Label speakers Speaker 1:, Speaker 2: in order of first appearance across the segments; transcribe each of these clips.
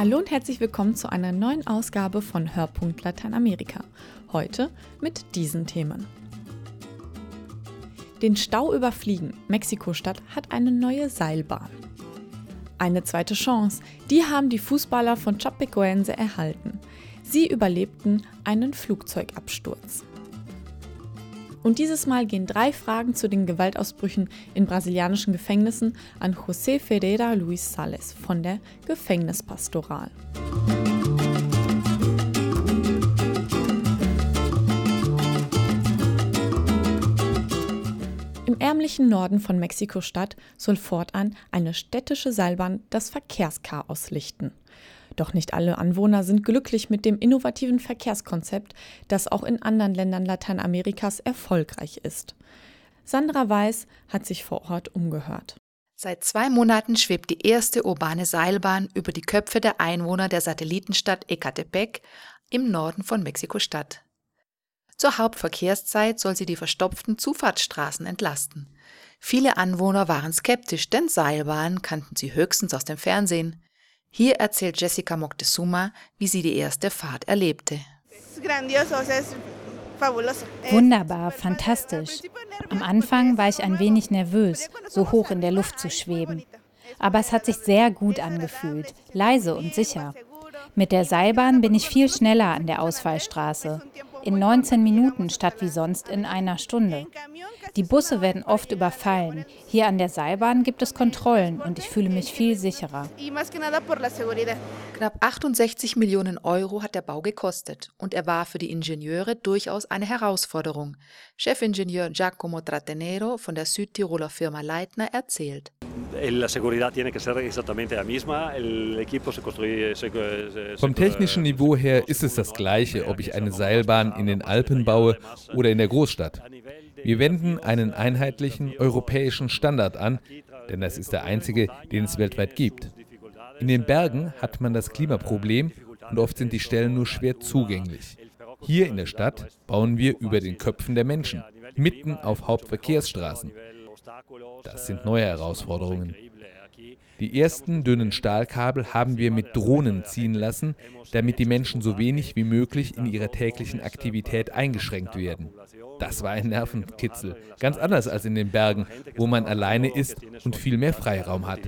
Speaker 1: Hallo und herzlich willkommen zu einer neuen Ausgabe von Hörpunkt Lateinamerika. Heute mit diesen Themen. Den Stau überfliegen. Mexiko-Stadt hat eine neue Seilbahn. Eine zweite Chance. Die haben die Fußballer von Chapecoense erhalten. Sie überlebten einen Flugzeugabsturz. Und dieses Mal gehen drei Fragen zu den Gewaltausbrüchen in brasilianischen Gefängnissen an José Ferreira Luis Sales von der Gefängnispastoral. Im ärmlichen Norden von Mexiko-Stadt soll fortan eine städtische Seilbahn das Verkehrschaos lichten. Doch nicht alle Anwohner sind glücklich mit dem innovativen Verkehrskonzept, das auch in anderen Ländern Lateinamerikas erfolgreich ist. Sandra Weiß hat sich vor Ort umgehört.
Speaker 2: Seit zwei Monaten schwebt die erste urbane Seilbahn über die Köpfe der Einwohner der Satellitenstadt Ecatepec im Norden von Mexiko-Stadt. Zur Hauptverkehrszeit soll sie die verstopften Zufahrtsstraßen entlasten. Viele Anwohner waren skeptisch, denn Seilbahnen kannten sie höchstens aus dem Fernsehen. Hier erzählt Jessica Moctezuma, wie sie die erste Fahrt erlebte.
Speaker 3: Wunderbar, fantastisch. Am Anfang war ich ein wenig nervös, so hoch in der Luft zu schweben. Aber es hat sich sehr gut angefühlt, leise und sicher. Mit der Seilbahn bin ich viel schneller an der Ausfallstraße in 19 Minuten statt wie sonst in einer Stunde. Die Busse werden oft überfallen. Hier an der Seilbahn gibt es Kontrollen und ich fühle mich viel sicherer.
Speaker 2: Knapp 68 Millionen Euro hat der Bau gekostet und er war für die Ingenieure durchaus eine Herausforderung. Chefingenieur Giacomo Trattenero von der Südtiroler Firma Leitner erzählt.
Speaker 4: Vom technischen Niveau her ist es das gleiche, ob ich eine Seilbahn in den Alpen baue oder in der Großstadt. Wir wenden einen einheitlichen europäischen Standard an, denn das ist der einzige, den es weltweit gibt. In den Bergen hat man das Klimaproblem und oft sind die Stellen nur schwer zugänglich. Hier in der Stadt bauen wir über den Köpfen der Menschen, mitten auf Hauptverkehrsstraßen. Das sind neue Herausforderungen. Die ersten dünnen Stahlkabel haben wir mit Drohnen ziehen lassen, damit die Menschen so wenig wie möglich in ihrer täglichen Aktivität eingeschränkt werden. Das war ein Nervenkitzel, ganz anders als in den Bergen, wo man alleine ist und viel mehr Freiraum hat.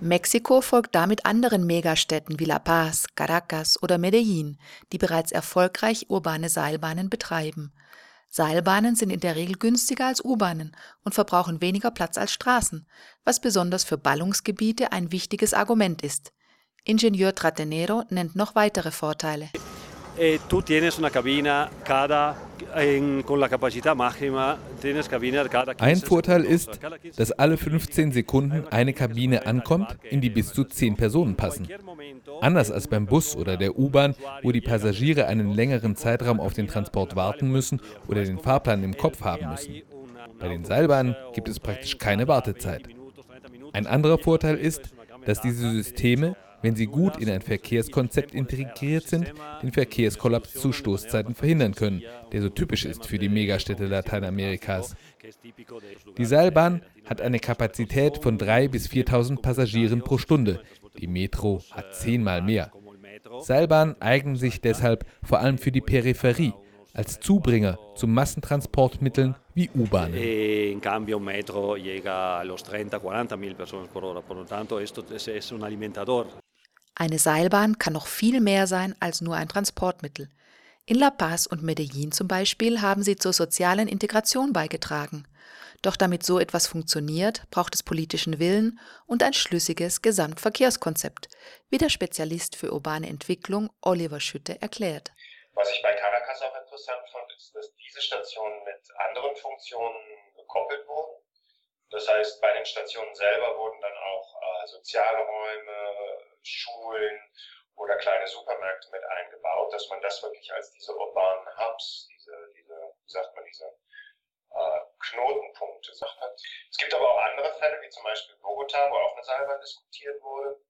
Speaker 2: Mexiko folgt damit anderen Megastädten wie La Paz, Caracas oder Medellin, die bereits erfolgreich urbane Seilbahnen betreiben. Seilbahnen sind in der Regel günstiger als U-Bahnen und verbrauchen weniger Platz als Straßen, was besonders für Ballungsgebiete ein wichtiges Argument ist. Ingenieur Tratenero nennt noch weitere Vorteile.
Speaker 5: Eh,
Speaker 4: ein Vorteil ist, dass alle 15 Sekunden eine Kabine ankommt, in die bis zu 10 Personen passen. Anders als beim Bus oder der U-Bahn, wo die Passagiere einen längeren Zeitraum auf den Transport warten müssen oder den Fahrplan im Kopf haben müssen. Bei den Seilbahnen gibt es praktisch keine Wartezeit. Ein anderer Vorteil ist, dass diese Systeme wenn sie gut in ein Verkehrskonzept integriert sind, den Verkehrskollaps zu Stoßzeiten verhindern können, der so typisch ist für die Megastädte Lateinamerikas. Die Seilbahn hat eine Kapazität von 3.000 bis 4.000 Passagieren pro Stunde. Die Metro hat zehnmal mehr. Seilbahnen eignen sich deshalb vor allem für die Peripherie, als Zubringer zu Massentransportmitteln wie U-Bahnen.
Speaker 5: Cambio un metro llega a los 30, 40 mil personas por hora. Por lo tanto, esto es un alimentador.
Speaker 2: Eine Seilbahn kann noch viel mehr sein als nur ein Transportmittel. In La Paz und Medellin zum Beispiel haben sie zur sozialen Integration beigetragen. Doch damit so etwas funktioniert, braucht es politischen Willen und ein schlüssiges Gesamtverkehrskonzept, wie der Spezialist für urbane Entwicklung Oliver Schütte erklärt.
Speaker 6: Was ich bei Caracas auch interessant fand, ist, dass diese Stationen mit anderen Funktionen gekoppelt wurden. Das heißt, bei den Stationen selber wurden dann auch äh, soziale Räume, Schulen oder kleine Supermärkte mit eingebaut, dass man das wirklich als diese urbanen Hubs, diese, diese wie sagt man, diese äh, Knotenpunkte sagt hat. Es gibt aber auch andere Fälle, wie zum Beispiel Bogota, wo auch eine Seilbahn diskutiert wurde.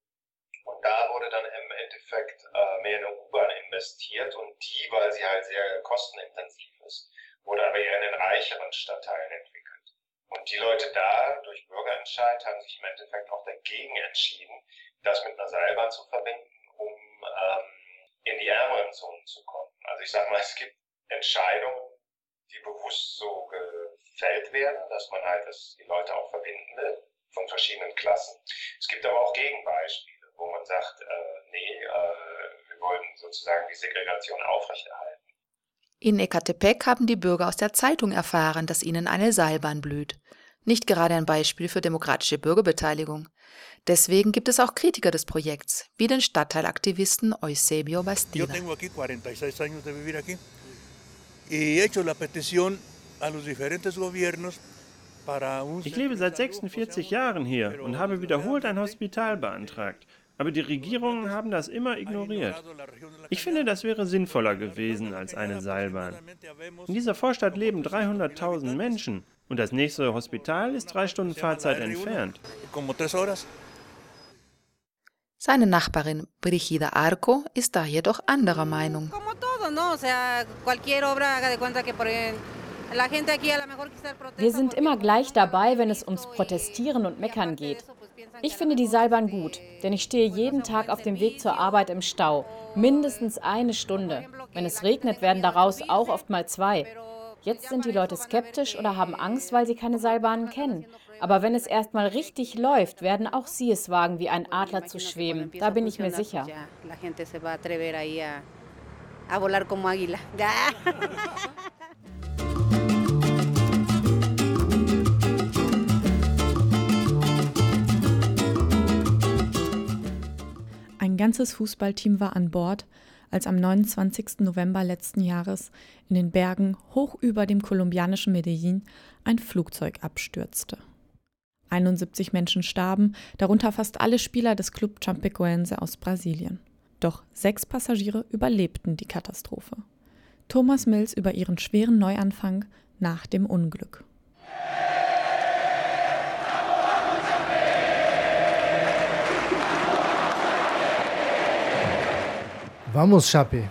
Speaker 6: Und da wurde dann im Endeffekt äh, mehr in eine U-Bahn investiert und die, weil sie halt sehr kostenintensiv ist, wurde aber eher in den reicheren Stadtteilen entwickelt. Und die Leute da, durch Bürgerentscheid, haben sich im Endeffekt auch dagegen entschieden, das mit einer Seilbahn zu verbinden, um ähm, in die ärmeren Zonen zu kommen. Also ich sage mal, es gibt Entscheidungen, die bewusst so gefällt werden, dass man halt das, die Leute auch verbinden will von verschiedenen Klassen. Es gibt aber auch Gegenbeispiele, wo man sagt, äh, nee, äh, wir wollen sozusagen die Segregation aufrechterhalten.
Speaker 2: In Ecatepec haben die Bürger aus der Zeitung erfahren, dass ihnen eine Seilbahn blüht. Nicht gerade ein Beispiel für demokratische Bürgerbeteiligung. Deswegen gibt es auch Kritiker des Projekts, wie den Stadtteilaktivisten Eusebio Bastida.
Speaker 7: Ich lebe seit 46 Jahren hier und habe wiederholt ein Hospital beantragt. Aber die Regierungen haben das immer ignoriert. Ich finde, das wäre sinnvoller gewesen als eine Seilbahn. In dieser Vorstadt leben 300.000 Menschen und das nächste Hospital ist drei Stunden Fahrzeit entfernt.
Speaker 2: Seine Nachbarin Brigida Arco ist da jedoch anderer Meinung.
Speaker 8: Wir sind immer gleich dabei, wenn es ums Protestieren und Meckern geht. Ich finde die Seilbahn gut, denn ich stehe jeden Tag auf dem Weg zur Arbeit im Stau. Mindestens eine Stunde. Wenn es regnet, werden daraus auch oft mal zwei. Jetzt sind die Leute skeptisch oder haben Angst, weil sie keine Seilbahnen kennen. Aber wenn es erstmal richtig läuft, werden auch sie es wagen, wie ein Adler zu schweben. Da bin ich mir sicher.
Speaker 1: ganzes Fußballteam war an Bord, als am 29. November letzten Jahres in den Bergen hoch über dem kolumbianischen Medellin ein Flugzeug abstürzte. 71 Menschen starben, darunter fast alle Spieler des Club Chapecoense aus Brasilien. Doch sechs Passagiere überlebten die Katastrophe. Thomas Mills über ihren schweren Neuanfang nach dem Unglück.
Speaker 9: Vamos, Chape!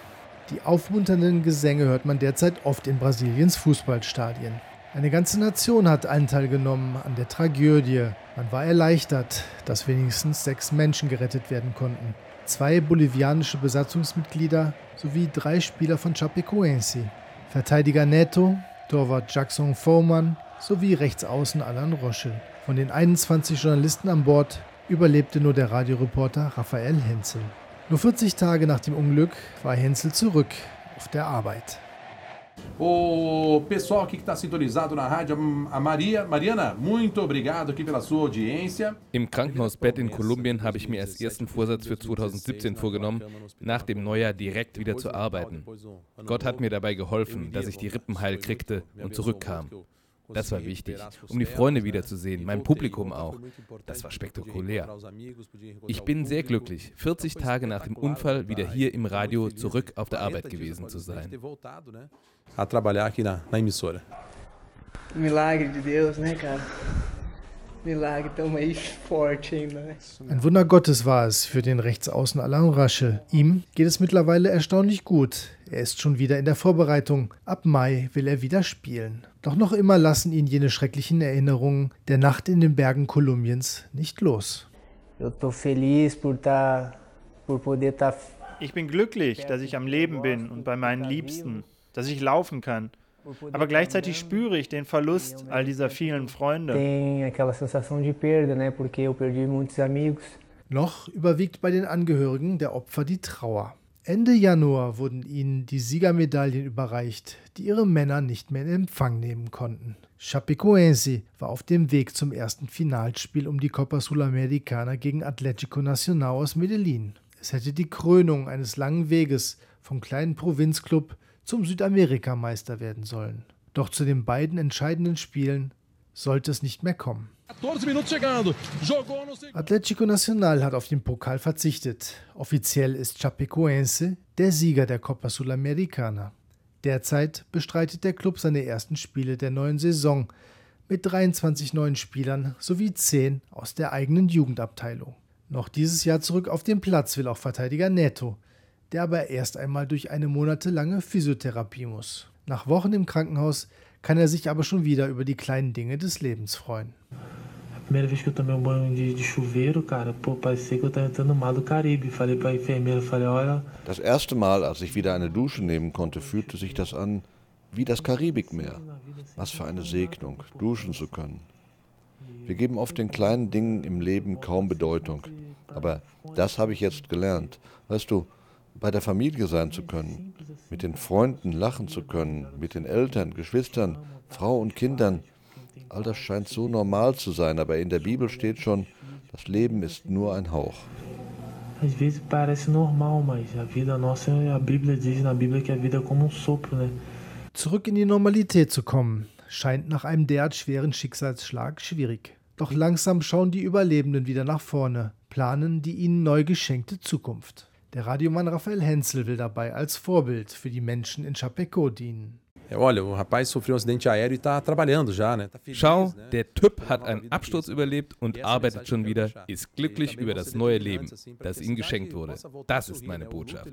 Speaker 9: Die aufmunternden Gesänge hört man derzeit oft in Brasiliens Fußballstadien. Eine ganze Nation hat Anteil genommen an der Tragödie. Man war erleichtert, dass wenigstens sechs Menschen gerettet werden konnten. Zwei bolivianische Besatzungsmitglieder sowie drei Spieler von Chapecoense. Verteidiger Neto, Torwart Jackson Foreman sowie Rechtsaußen Alan Roschel. Von den 21 Journalisten an Bord überlebte nur der Radioreporter Raphael Henzel. Nur 40 Tage nach dem Unglück war Hensel zurück auf der Arbeit.
Speaker 10: O pessoal aqui que está sintonizado na rádio, a Maria, Mariana, muito obrigado aqui pela sua audiência.
Speaker 4: Im Krankenhausbett in Kolumbien habe ich mir als ersten Vorsatz für 2017 vorgenommen, nach dem Neujahr direkt wieder zu arbeiten. Gott hat mir dabei geholfen, dass ich die Rippen heil kriegte und zurückkam. Das war wichtig, um die Freunde wiederzusehen, mein Publikum auch. Das war spektakulär. Ich bin sehr glücklich, 40 Tage nach dem Unfall wieder hier im Radio zurück auf der Arbeit gewesen zu sein.
Speaker 11: Milagre de Deus, né, cara? Milagre, tamo aí forte ainda.
Speaker 9: Ein Wunder Gottes war es für den Rechtsaußen Alain Rasche. Ihm geht es mittlerweile erstaunlich gut. Er ist schon wieder in der Vorbereitung. Ab Mai will er wieder spielen. Doch noch immer lassen ihn jene schrecklichen Erinnerungen der Nacht in den Bergen Kolumbiens nicht los.
Speaker 7: Ich bin glücklich, dass ich am Leben bin und bei meinen Liebsten, dass ich laufen kann. Aber gleichzeitig spüre ich den Verlust all dieser vielen Freunde.
Speaker 9: Noch überwiegt bei den Angehörigen der Opfer die Trauer. Ende Januar wurden ihnen die Siegermedaillen überreicht, die ihre Männer nicht mehr in Empfang nehmen konnten. Chapecoense war auf dem Weg zum ersten Finalspiel um die Copa Sudamericana gegen Atlético Nacional aus Medellin. Es hätte die Krönung eines langen Weges vom kleinen Provinzclub zum Südamerikameister werden sollen. Doch zu den beiden entscheidenden Spielen sollte es nicht mehr kommen. Atlético Nacional hat auf den Pokal verzichtet. Offiziell ist Chapecoense der Sieger der Copa Sudamericana. Derzeit bestreitet der Club seine ersten Spiele der neuen Saison mit 23 neuen Spielern sowie 10 aus der eigenen Jugendabteilung. Noch dieses Jahr zurück auf den Platz will auch Verteidiger Neto, der aber erst einmal durch eine monatelange Physiotherapie muss. Nach Wochen im Krankenhaus kann er sich aber schon wieder über die kleinen Dinge des Lebens freuen.
Speaker 12: Primeira vez que eu tomei um banho de, de chuveiro, cara, pô, parecia que eu tava entrando no mar do Caribe. Falei pra enfermeira, falei, olha.
Speaker 13: Das erste Mal, als ich wieder eine Dusche nehmen konnte, fühlte sich das an wie das Karibikmeer. Was für eine Segnung, duschen zu können. Wir geben oft den kleinen Dingen im Leben kaum Bedeutung. Aber das habe ich jetzt gelernt. Weißt du, bei der Familie sein zu können, mit den Freunden lachen zu können, mit den Eltern, Geschwistern, Frau und Kindern, All das scheint so normal zu sein, aber in der Bibel steht schon, das Leben ist nur ein Hauch.
Speaker 12: Às vezes parece normal, mas a vida nossa, a Bíblia diz na Bíblia que a vida é como um sopro, né?
Speaker 9: Zurück in die Normalität zu kommen, scheint nach einem derart schweren Schicksalsschlag schwierig. Doch langsam schauen die Überlebenden wieder nach vorne, planen die ihnen neu geschenkte Zukunft. Der Radiomann Raphael Henzel will dabei als Vorbild für die Menschen in Chapecó dienen.
Speaker 14: E?
Speaker 4: Schau, der Typ hat einen Absturz überlebt und arbeitet schon wieder, ist glücklich über das neue Leben, das ihm geschenkt wurde. Das ist meine Botschaft.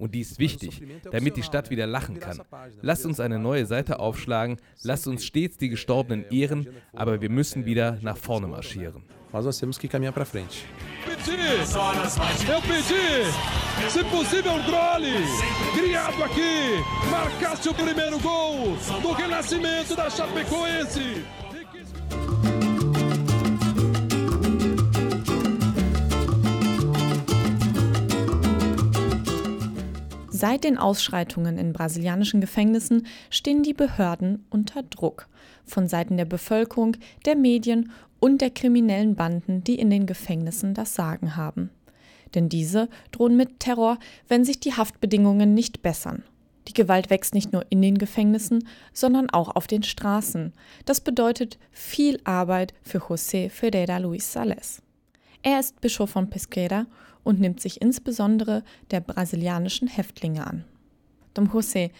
Speaker 4: Und die ist wichtig, damit die Stadt wieder lachen kann. Lasst uns eine neue Seite aufschlagen, lasst uns stets die Gestorbenen ehren, aber wir müssen wieder nach vorne marschieren.
Speaker 14: Mas nós temos que caminhar para frente.
Speaker 15: pedi, eu pedi, se possível um gole, criado aqui, marcasse o primeiro gol do renascimento da Chapecoense.
Speaker 1: Seit den Ausschreitungen in brasilianischen Gefängnissen stehen die Behörden unter Druck von Seiten der Bevölkerung, der Medien und der kriminellen Banden, die in den Gefängnissen das Sagen haben. Denn diese drohen mit Terror, wenn sich die Haftbedingungen nicht bessern. Die Gewalt wächst nicht nur in den Gefängnissen, sondern auch auf den Straßen. Das bedeutet viel Arbeit für José Ferreira Luis Sales. Er ist Bischof von Pesqueira und nimmt sich insbesondere der brasilianischen Häftlinge an. Dom José,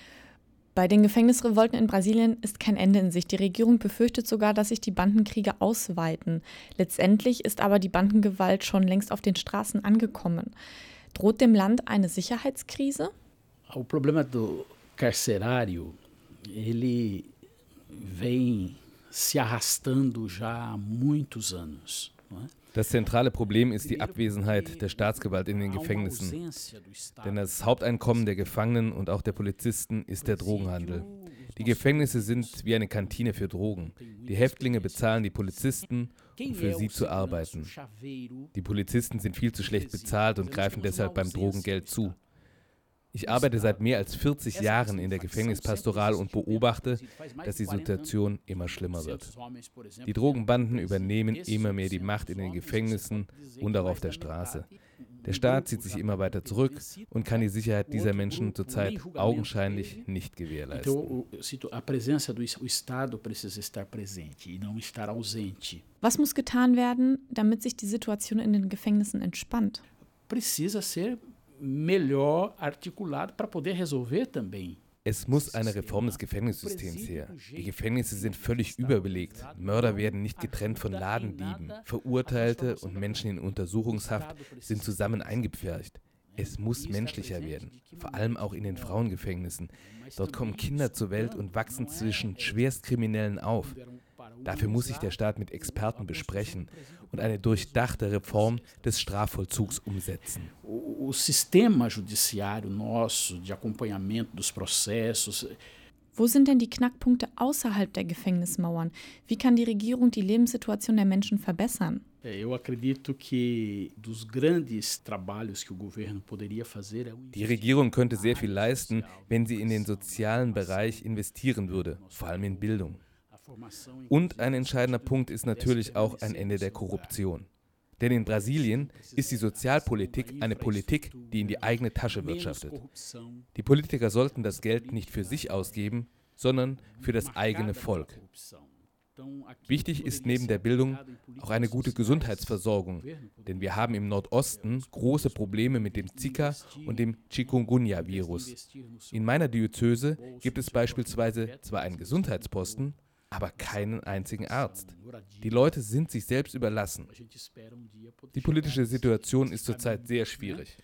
Speaker 1: bei den Gefängnisrevolten in Brasilien ist kein Ende in Sicht. Die Regierung befürchtet sogar, dass sich die Bandenkriege ausweiten. Letztendlich ist aber die Bandengewalt schon längst auf den Straßen angekommen. Droht dem Land eine Sicherheitskrise?
Speaker 16: O problema do carcerário, ele vem se arrastando já há muitos anos. Não é?
Speaker 4: Das zentrale Problem ist die Abwesenheit der Staatsgewalt in den Gefängnissen. Denn das Haupteinkommen der Gefangenen und auch der Polizisten ist der Drogenhandel. Die Gefängnisse sind wie eine Kantine für Drogen. Die Häftlinge bezahlen die Polizisten, um für sie zu arbeiten. Die Polizisten sind viel zu schlecht bezahlt und greifen deshalb beim Drogengeld zu. Ich arbeite seit mehr als 40 Jahren in der Gefängnispastoral und beobachte, dass die Situation immer schlimmer wird. Die Drogenbanden übernehmen immer mehr die Macht in den Gefängnissen und auch auf der Straße. Der Staat zieht sich immer weiter zurück und kann die Sicherheit dieser Menschen zurzeit augenscheinlich nicht gewährleisten.
Speaker 1: Was muss getan werden, damit sich die Situation in den Gefängnissen entspannt?
Speaker 16: Precisa ser melhor articulado para poder resolver também.
Speaker 4: Es muss eine Reform des Gefängnissystems her. Die Gefängnisse sind völlig überbelegt. Mörder werden nicht getrennt von Ladendieben. Verurteilte und Menschen in Untersuchungshaft sind zusammen eingepfercht. Es muss menschlicher werden, vor allem auch in den Frauengefängnissen. Dort kommen Kinder zur Welt und wachsen zwischen Schwerstkriminellen auf. Dafür muss sich der Staat mit Experten besprechen und eine durchdachte Reform des Strafvollzugs umsetzen.
Speaker 16: O sistema judiciário nosso de acompanhamento dos processos
Speaker 1: wo sind denn die Knackpunkte außerhalb der Gefängnismauern? Wie kann die Regierung die Lebenssituation der Menschen verbessern?
Speaker 4: Die Regierung könnte sehr viel leisten, wenn sie in den sozialen Bereich investieren würde, vor allem in Bildung. Und ein entscheidender Punkt ist natürlich auch ein Ende der Korruption. Denn in Brasilien ist die Sozialpolitik eine Politik, die in die eigene Tasche wirtschaftet. Die Politiker sollten das Geld nicht für sich ausgeben, sondern für das eigene Volk. Wichtig ist neben der Bildung auch eine gute Gesundheitsversorgung, denn wir haben im Nordosten große Probleme mit dem Zika und dem Chikungunya-Virus. In meiner Diözese gibt es beispielsweise zwar einen Gesundheitsposten, aber keinen einzigen Arzt. Die Leute sind sich selbst überlassen. Die politische Situation ist zurzeit sehr schwierig.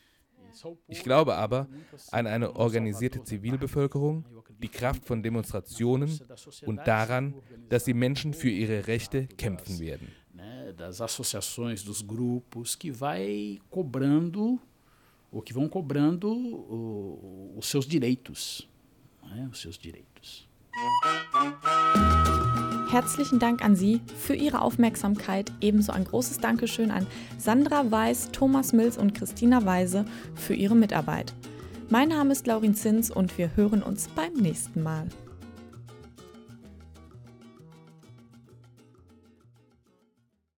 Speaker 4: Ich glaube aber an eine organisierte Zivilbevölkerung, die Kraft von Demonstrationen und daran, dass die Menschen für ihre Rechte kämpfen werden.
Speaker 16: Das associações, dos grupos, que vai cobrando, ou que vão cobrando os seus direitos, os seus direitos.
Speaker 1: Herzlichen Dank an Sie für Ihre Aufmerksamkeit. Ebenso ein großes Dankeschön an Sandra Weiß, Thomas Mills und Christina Weise für ihre Mitarbeit. Mein Name ist Laurin Zins und wir hören uns beim nächsten Mal.